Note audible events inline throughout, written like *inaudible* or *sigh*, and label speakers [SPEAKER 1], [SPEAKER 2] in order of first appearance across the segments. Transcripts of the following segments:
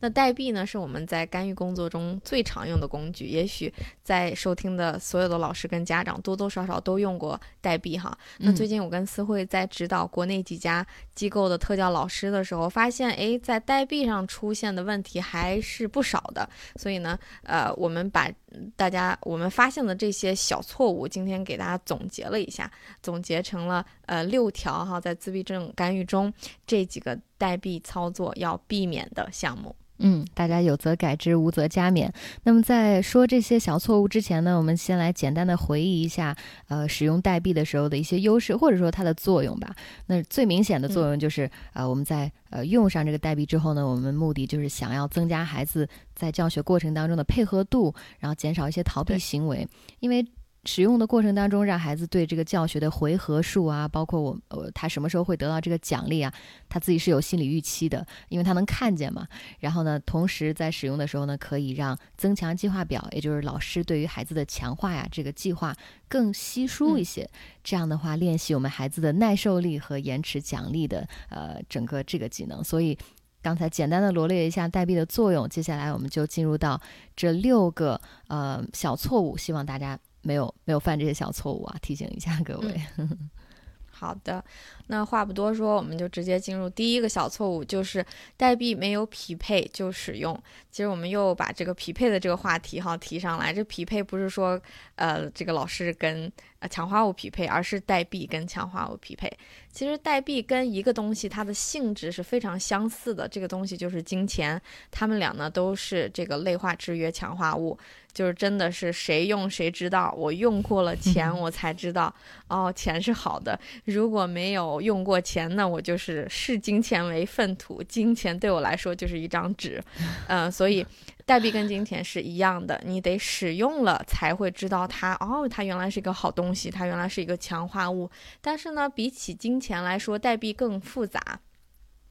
[SPEAKER 1] 那代币呢，是我们在干预工作中最常用的工具。也许在收听的所有的老师跟家长多多少少都用过代币哈。那最近我跟思慧在指导国内几家机构的特教老师的时候，发现哎，在代币上出现的问题还是不少的。所以呢，呃，我们把大家我们发现的这些小错误，今天给大家总结了一下，总结成了呃六条哈，在自闭症干预中这几个代币操作要避免的项目。
[SPEAKER 2] 嗯，大家有则改之，无则加勉。那么在说这些小错误之前呢，我们先来简单的回忆一下，呃，使用代币的时候的一些优势，或者说它的作用吧。那最明显的作用就是，呃，我们在呃用上这个代币之后呢，我们目的就是想要增加孩子在教学过程当中的配合度，然后减少一些逃避行为，因为。使用的过程当中，让孩子对这个教学的回合数啊，包括我呃他什么时候会得到这个奖励啊，他自己是有心理预期的，因为他能看见嘛。然后呢，同时在使用的时候呢，可以让增强计划表，也就是老师对于孩子的强化呀，这个计划更稀疏一些。这样的话，练习我们孩子的耐受力和延迟奖励的呃整个这个技能。所以刚才简单的罗列一下代币的作用，接下来我们就进入到这六个呃小错误，希望大家。没有没有犯这些小错误啊！提醒一下各位。*laughs*
[SPEAKER 1] 好的，那话不多说，我们就直接进入第一个小错误，就是代币没有匹配就使用。其实我们又把这个匹配的这个话题哈提上来。这匹配不是说呃这个老师跟呃强化物匹配，而是代币跟强化物匹配。其实代币跟一个东西它的性质是非常相似的，这个东西就是金钱，它们俩呢都是这个类化制约强化物。就是真的是谁用谁知道，我用过了钱，我才知道哦，钱是好的。如果没有用过钱，那我就是视金钱为粪土，金钱对我来说就是一张纸。嗯，*laughs* 所以代币跟金钱是一样的，你得使用了才会知道它哦，它原来是一个好东西，它原来是一个强化物。但是呢，比起金钱来说，代币更复杂。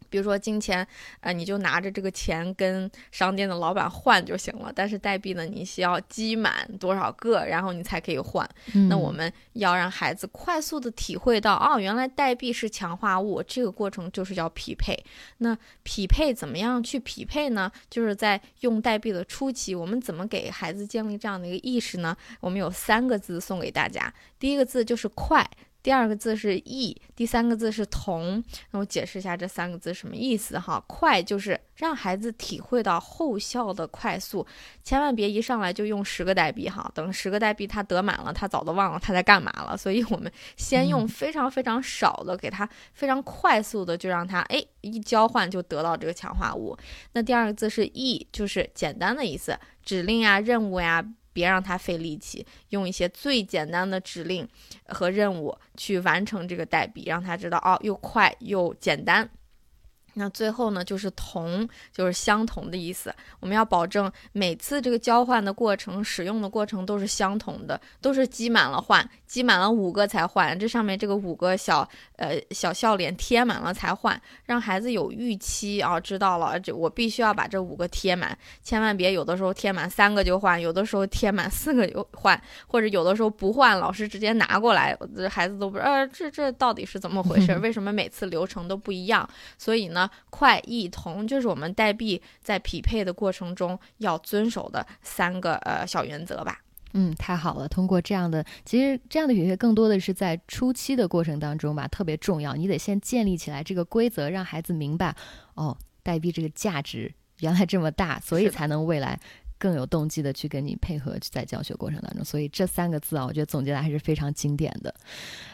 [SPEAKER 1] 比如说金钱，呃，你就拿着这个钱跟商店的老板换就行了。但是代币呢，你需要积满多少个，然后你才可以换。那我们要让孩子快速的体会到，哦，原来代币是强化物，这个过程就是叫匹配。那匹配怎么样去匹配呢？就是在用代币的初期，我们怎么给孩子建立这样的一个意识呢？我们有三个字送给大家，第一个字就是快。第二个字是易，第三个字是同。那我解释一下这三个字什么意思哈？快就是让孩子体会到后效的快速，千万别一上来就用十个代币哈，等十个代币他得满了，他早都忘了他在干嘛了。所以我们先用非常非常少的，给他非常快速的就让他哎一交换就得到这个强化物。那第二个字是易，就是简单的意思，指令呀、任务呀。别让他费力气，用一些最简单的指令和任务去完成这个代币，让他知道哦，又快又简单。那最后呢，就是同，就是相同的意思。我们要保证每次这个交换的过程、使用的过程都是相同的，都是积满了换，积满了五个才换。这上面这个五个小呃小笑脸贴满了才换，让孩子有预期啊，知道了，这我必须要把这五个贴满，千万别有的时候贴满三个就换，有的时候贴满四个就换，或者有的时候不换，老师直接拿过来，这孩子都不知道这这到底是怎么回事？*laughs* 为什么每次流程都不一样？所以呢。快、易、同，就是我们代币在匹配的过程中要遵守的三个呃小原则吧。
[SPEAKER 2] 嗯，太好了。通过这样的，其实这样的匹配更多的是在初期的过程当中吧，特别重要。你得先建立起来这个规则，让孩子明白哦，代币这个价值原来这么大，所以才能未来更有动机的去跟你配合在教学过程当中。所以这三个字啊，我觉得总结的还是非常经典的。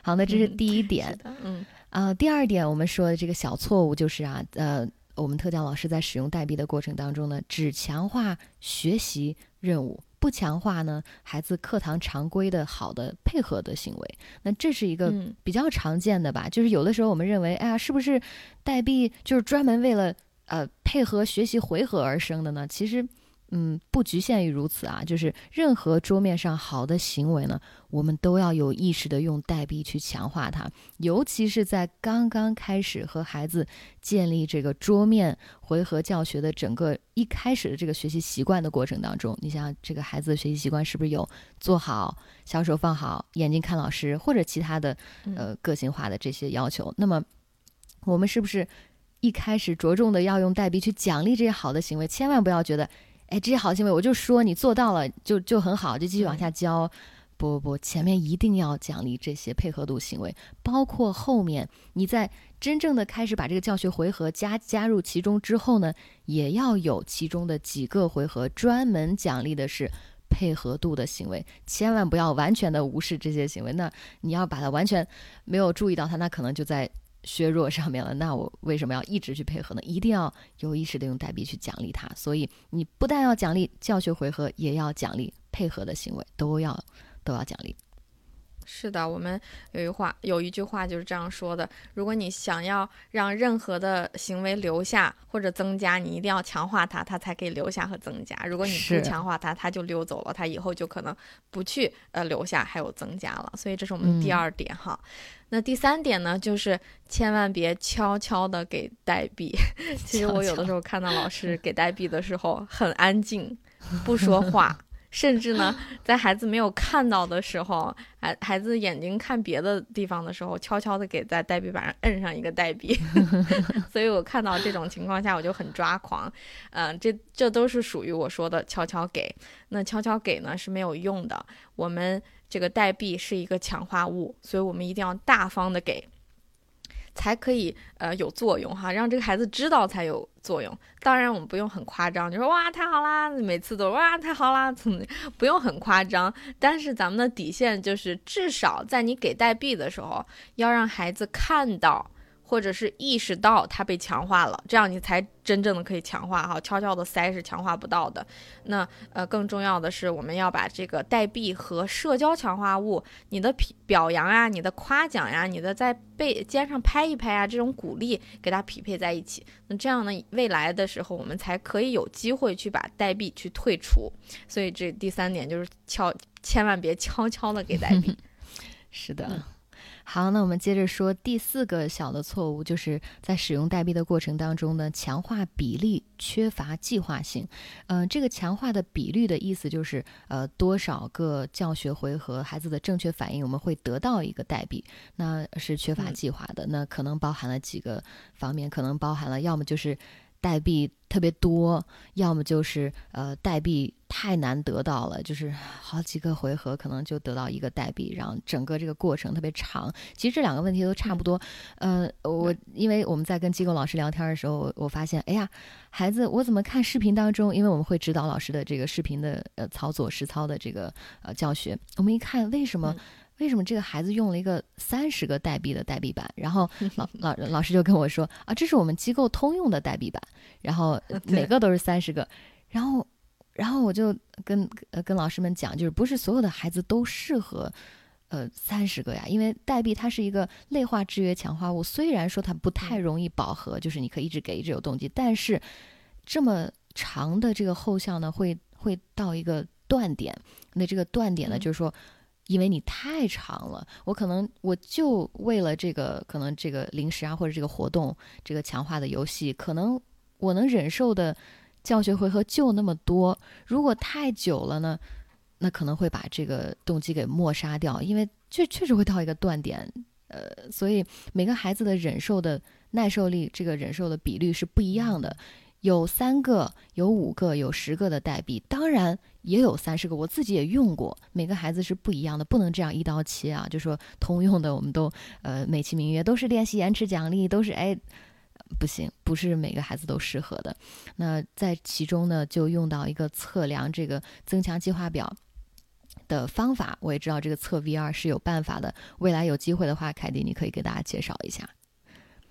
[SPEAKER 2] 好，那这是第一点。
[SPEAKER 1] 嗯。
[SPEAKER 2] 啊，第二点，我们说的这个小错误就是啊，呃，我们特教老师在使用代币的过程当中呢，只强化学习任务，不强化呢孩子课堂常规的好的配合的行为。那这是一个比较常见的吧？就是有的时候我们认为，哎呀，是不是代币就是专门为了呃配合学习回合而生的呢？其实。嗯，不局限于如此啊，就是任何桌面上好的行为呢，我们都要有意识的用代币去强化它，尤其是在刚刚开始和孩子建立这个桌面回合教学的整个一开始的这个学习习惯的过程当中，你想这个孩子的学习习惯是不是有坐好、小手放好、眼睛看老师或者其他的呃个性化的这些要求？那么我们是不是一开始着重的要用代币去奖励这些好的行为？千万不要觉得。哎，这些好行为，我就说你做到了，就就很好，就继续往下教。不不不，前面一定要奖励这些配合度行为，包括后面你在真正的开始把这个教学回合加加入其中之后呢，也要有其中的几个回合专门奖励的是配合度的行为，千万不要完全的无视这些行为。那你要把它完全没有注意到它，那可能就在。削弱上面了，那我为什么要一直去配合呢？一定要有意识的用代币去奖励他。所以你不但要奖励教学回合，也要奖励配合的行为，都要都要奖励。
[SPEAKER 1] 是的，我们有一话有一句话就是这样说的：如果你想要让任何的行为留下或者增加，你一定要强化它，它才可以留下和增加。如果你不强化它，它就溜走了，它以后就可能不去呃留下还有增加了。所以这是我们第二点哈。那第三点呢，就是千万别悄悄的给代币。*laughs* 其实我有的时候看到老师 *laughs* 给代币的时候很安静，不说话。甚至呢，在孩子没有看到的时候，孩孩子眼睛看别的地方的时候，悄悄的给在代币板上摁上一个代币。*laughs* 所以我看到这种情况下，我就很抓狂。嗯，这这都是属于我说的悄悄给。那悄悄给呢是没有用的。我们这个代币是一个强化物，所以我们一定要大方的给。才可以呃有作用哈，让这个孩子知道才有作用。当然我们不用很夸张，就说哇太好啦，每次都哇太好啦，怎么不用很夸张。但是咱们的底线就是，至少在你给代币的时候，要让孩子看到。或者是意识到它被强化了，这样你才真正的可以强化哈。悄悄的塞是强化不到的。那呃，更重要的是，我们要把这个代币和社交强化物，你的表表扬啊，你的夸奖呀，你的在背肩上拍一拍啊，这种鼓励给它匹配在一起。那这样呢，未来的时候我们才可以有机会去把代币去退出。所以这第三点就是悄，千万别悄悄的给代币。*laughs*
[SPEAKER 2] 是的。好，那我们接着说第四个小的错误，就是在使用代币的过程当中呢，强化比例缺乏计划性。嗯，这个强化的比率的意思就是，呃，多少个教学回合孩子的正确反应，我们会得到一个代币，那是缺乏计划的。那可能包含了几个方面，可能包含了要么就是。代币特别多，要么就是呃代币太难得到了，就是好几个回合可能就得到一个代币，然后整个这个过程特别长。其实这两个问题都差不多。呃，我因为我们在跟机构老师聊天的时候，我发现，哎呀，孩子，我怎么看视频当中？因为我们会指导老师的这个视频的呃操作实操的这个呃教学，我们一看为什么？为什么这个孩子用了一个三十个代币的代币版？然后 *laughs* 老老老师就跟我说啊，这是我们机构通用的代币版，然后 *laughs* 每个都是三十个。然后，然后我就跟呃跟老师们讲，就是不是所有的孩子都适合呃三十个呀？因为代币它是一个类化制约强化物，虽然说它不太容易饱和，就是你可以一直给一直有动机，但是这么长的这个后效呢，会会到一个断点。那这个断点呢，就是说。因为你太长了，我可能我就为了这个，可能这个零食啊，或者这个活动，这个强化的游戏，可能我能忍受的教学回合就那么多。如果太久了呢，那可能会把这个动机给抹杀掉，因为确确实会到一个断点。呃，所以每个孩子的忍受的耐受力，这个忍受的比率是不一样的。有三个、有五个、有十个的代币，当然也有三十个，我自己也用过。每个孩子是不一样的，不能这样一刀切啊！就说通用的，我们都呃美其名曰都是练习延迟奖励，都是哎，不行，不是每个孩子都适合的。那在其中呢，就用到一个测量这个增强计划表的方法。我也知道这个测 VR 是有办法的，未来有机会的话，凯迪你可以给大家介绍一下。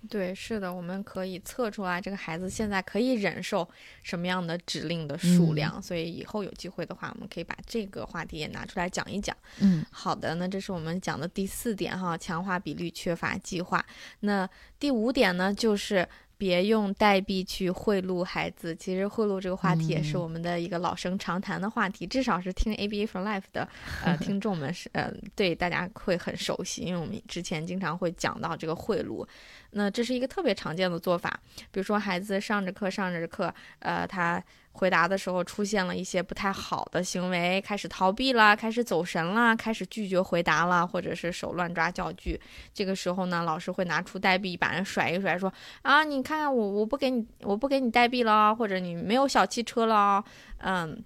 [SPEAKER 1] 对，是的，我们可以测出来这个孩子现在可以忍受什么样的指令的数量，所以以后有机会的话，我们可以把这个话题也拿出来讲一讲。
[SPEAKER 2] 嗯，
[SPEAKER 1] 好的，那这是我们讲的第四点哈，强化比率缺乏计划。那第五点呢，就是。别用代币去贿赂孩子。其实贿赂这个话题也是
[SPEAKER 2] 嗯
[SPEAKER 1] 我们的一个老生常谈的话题，至少是听 ABA for Life 的呃听众们是呃对大家会很熟悉，因为我们之前经常会讲到这个贿赂。那这是一个特别常见的做法，比如说孩子上着课上着课，呃，他回答的时候出现了一些不太好的行为，开始逃避了，开始走神了，开始拒绝回答了，或者是手乱抓教具。这个时候呢，老师会拿出代币把人甩一甩，说啊，你看看我，我不给你，我不给你代币了，或者你没有小汽车了，嗯。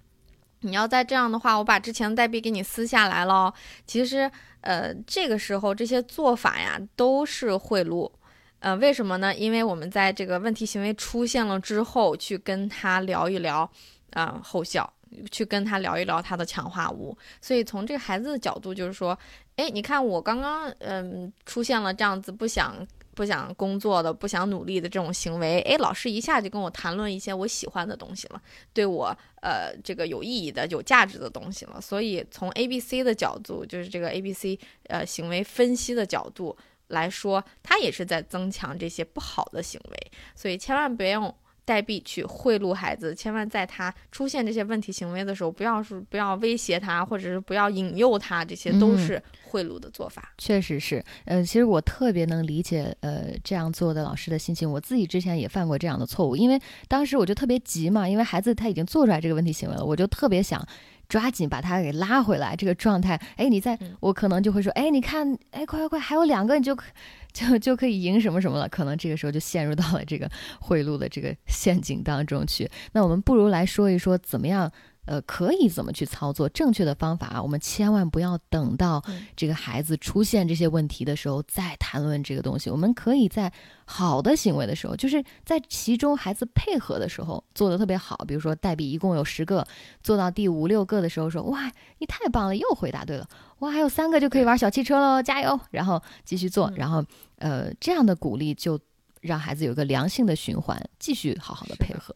[SPEAKER 1] 你要再这样的话，我把之前的代币给你撕下来了。其实，呃，这个时候这些做法呀，都是贿赂。呃，为什么呢？因为我们在这个问题行为出现了之后，去跟他聊一聊，啊、后效，去跟他聊一聊他的强化物。所以从这个孩子的角度，就是说，哎，你看我刚刚，嗯，出现了这样子不想不想工作的、不想努力的这种行为，哎，老师一下就跟我谈论一些我喜欢的东西了，对我呃这个有意义的、有价值的东西了。所以从 A、B、C 的角度，就是这个 A、B、C 呃行为分析的角度。来说，它也是在增强这些不好的行为，所以千万别用代币去贿赂孩子，千万在他出现这些问题行为的时候，不要是不要威胁他，或者是不要引诱他，这些都
[SPEAKER 2] 嗯
[SPEAKER 1] 是贿赂的做法。
[SPEAKER 2] 确实是，呃，其实我特别能理解，呃，这样做的老师的心情。我自己之前也犯过这样的错误，因为当时我就特别急嘛，因为孩子他已经做出来这个问题行为了，我就特别想抓紧把他给拉回来这个状态。哎，你在
[SPEAKER 1] 嗯
[SPEAKER 2] 我可能就会说，哎，你看，哎，快快快，还有两个你就可就就可以赢什么什么了。可能这个时候就陷入到了这个贿赂的这个陷阱当中去。那我们不如来说一说怎么样。呃，可以怎么去操作？正确的方法啊，我们千万不要等到
[SPEAKER 1] 嗯
[SPEAKER 2] 这个孩子出现这些问题的时候再谈论这个东西。我们可以在好的行为的时候，就是在其中孩子配合的时候做的特别好。比如说代币一共有十个，做到第五六个的时候说：“哇，你太棒了，又回答对了！哇，还有三个就可以玩小汽车喽，加油！”然后继续做，
[SPEAKER 1] 嗯
[SPEAKER 2] 然后呃，这样的鼓励就让孩子有一个良性的循环，继续好好的配合。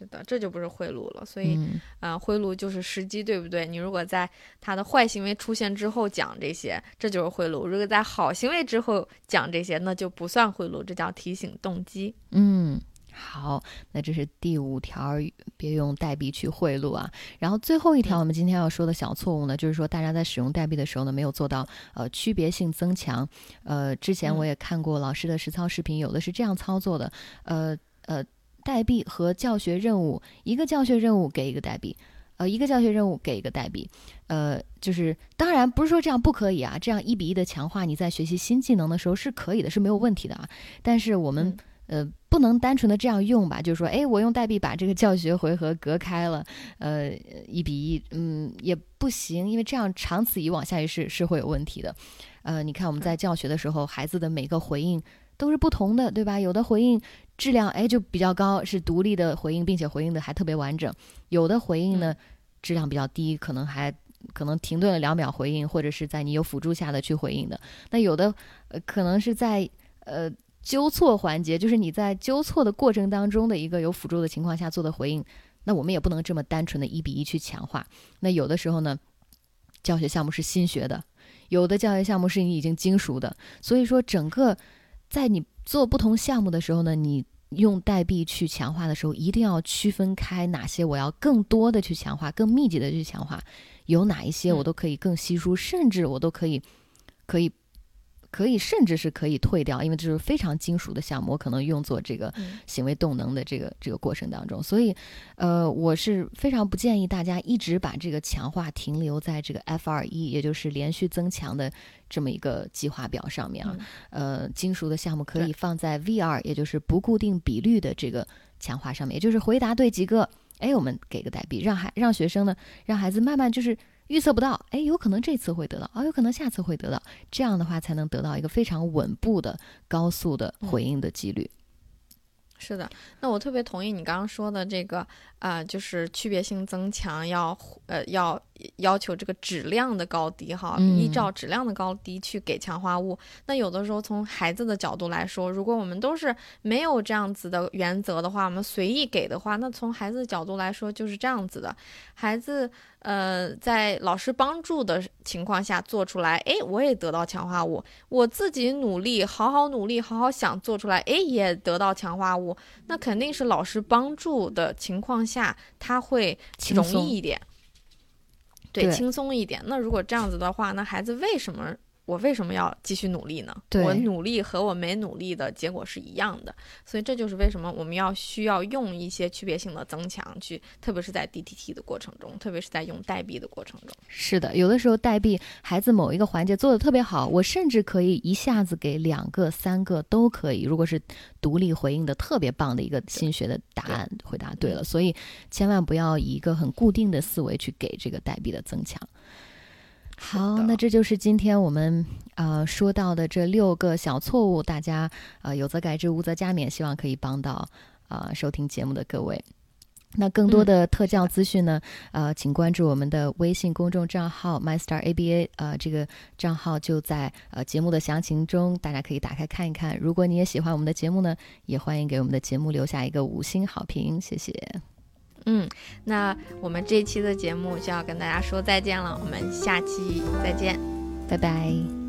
[SPEAKER 1] 是的，这就不是贿赂了。所以，
[SPEAKER 2] 嗯
[SPEAKER 1] 呃，贿赂就是时机，对不对？你如果在他的坏行为出现之后讲这些，这就是贿赂；如果在好行为之后讲这些，那就不算贿赂，这叫提醒动机。
[SPEAKER 2] 嗯，好，那这是第五条，别用代币去贿赂啊。然后最后一条，
[SPEAKER 1] 嗯
[SPEAKER 2] 我们今天要说的小错误呢，就是说大家在使用代币的时候呢，没有做到呃区别性增强。呃，之前我
[SPEAKER 1] 嗯
[SPEAKER 2] 也看过老师的实操视频，有的是这样操作的，呃呃，代币和教学任务，一个教学任务给一个代币。呃，一个教学任务给一个代币，呃，就是当然不是说这样不可以啊，这样一比一的强化你在学习新技能的时候是可以的，是没有问题的啊。但是我们、呃不能单纯的这样用吧，就是说，哎，我用代币把这个教学回合隔开了，呃，一比一，嗯，也不行，因为这样长此以往下去是是会有问题的。呃，你看我们在教学的时候，孩子的每个回应都是不同的，对吧？有的回应质量哎就比较高，是独立的回应，并且回应的还特别完整；有的回应呢、质量比较低，可能还可能停顿了两秒回应，或者是在你有辅助下的去回应的。那有的呃可能是在呃纠错环节，就是你在纠错的过程当中的一个有辅助的情况下做的回应。那我们也不能这么单纯的一比一去强化。那有的时候呢，教学项目是新学的，有的教学项目是你已经精熟的，所以说整个在你做不同项目的时候呢，你用代币去强化的时候，一定要区分开哪些我要更多的去强化，更密集的去强化，有哪一些我
[SPEAKER 1] 嗯
[SPEAKER 2] 都可以更稀疏，甚至我都可以可以。可以，甚至是可以退掉，因为这是非常金属的项目，我可能用作这个
[SPEAKER 1] 嗯。
[SPEAKER 2] 行为动能的这个这个过程当中，所以，呃，我是非常不建议大家一直把这个强化停留在这个 F 二一，也就是连续增强的这么一个计划表上面啊。呃，金属的项目可以放在 V 二，也就是不固定比率的这个强化上面，也就是回答对几个，哎，我们给个代币，让孩让学生呢，让孩子慢慢就是预测不到，哎，有可能这次会得到，哦，有可能下次会得到，这样的话才能得到一个非常稳步的、高速的回应的几率。
[SPEAKER 1] 是的，那我特别同意你刚刚说的这个，啊，就是区别性增强要呃要要求这个质量的高低哈，
[SPEAKER 2] 嗯
[SPEAKER 1] 依照质量的高低去给强化物。那有的时候从孩子的角度来说，如果我们都是没有这样子的原则的话，我们随意给的话，那从孩子的角度来说就是这样子的，孩子。呃，在老师帮助的情况下做出来，哎，我也得到强化物。我自己努力，好好努力，好好想做出来，哎，也得到强化物。那肯定是老师帮助的情况下，他会容易一点，对，轻松一点。那如果这样子的话，那孩子为什么我为什么要继续努力呢？我努力和我没努力的结果是一样的，所以这就是为什么我们要需要用一些区别性的增强去，特别是在 DTT 的过程中，特别是在用代币的过程中。
[SPEAKER 2] 是的，有的时候代币孩子某一个环节做的特别好，我甚至可以一下子给两个、三个都可以。如果是独立回应的特别棒的一个新学的答案回答对了，所以千万不要以一个很固定的思维去给这个代币的增强。好，那这就是今天我们呃说到的这六个小错误，大家呃有则改之，无则加勉，希望可以帮到呃收听节目的各位。那更多
[SPEAKER 1] 嗯
[SPEAKER 2] 的特教资讯呢，呃，请关注我们的微信公众账号 MyStarABA，呃，这个账号就在呃节目的详情中，大家可以打开看一看。如果你也喜欢我们的节目呢，也欢迎给我们的节目留下一个五星好评，谢谢。
[SPEAKER 1] 嗯，那我们这一期的节目就要跟大家说再见了，我们下期再见。
[SPEAKER 2] 拜拜。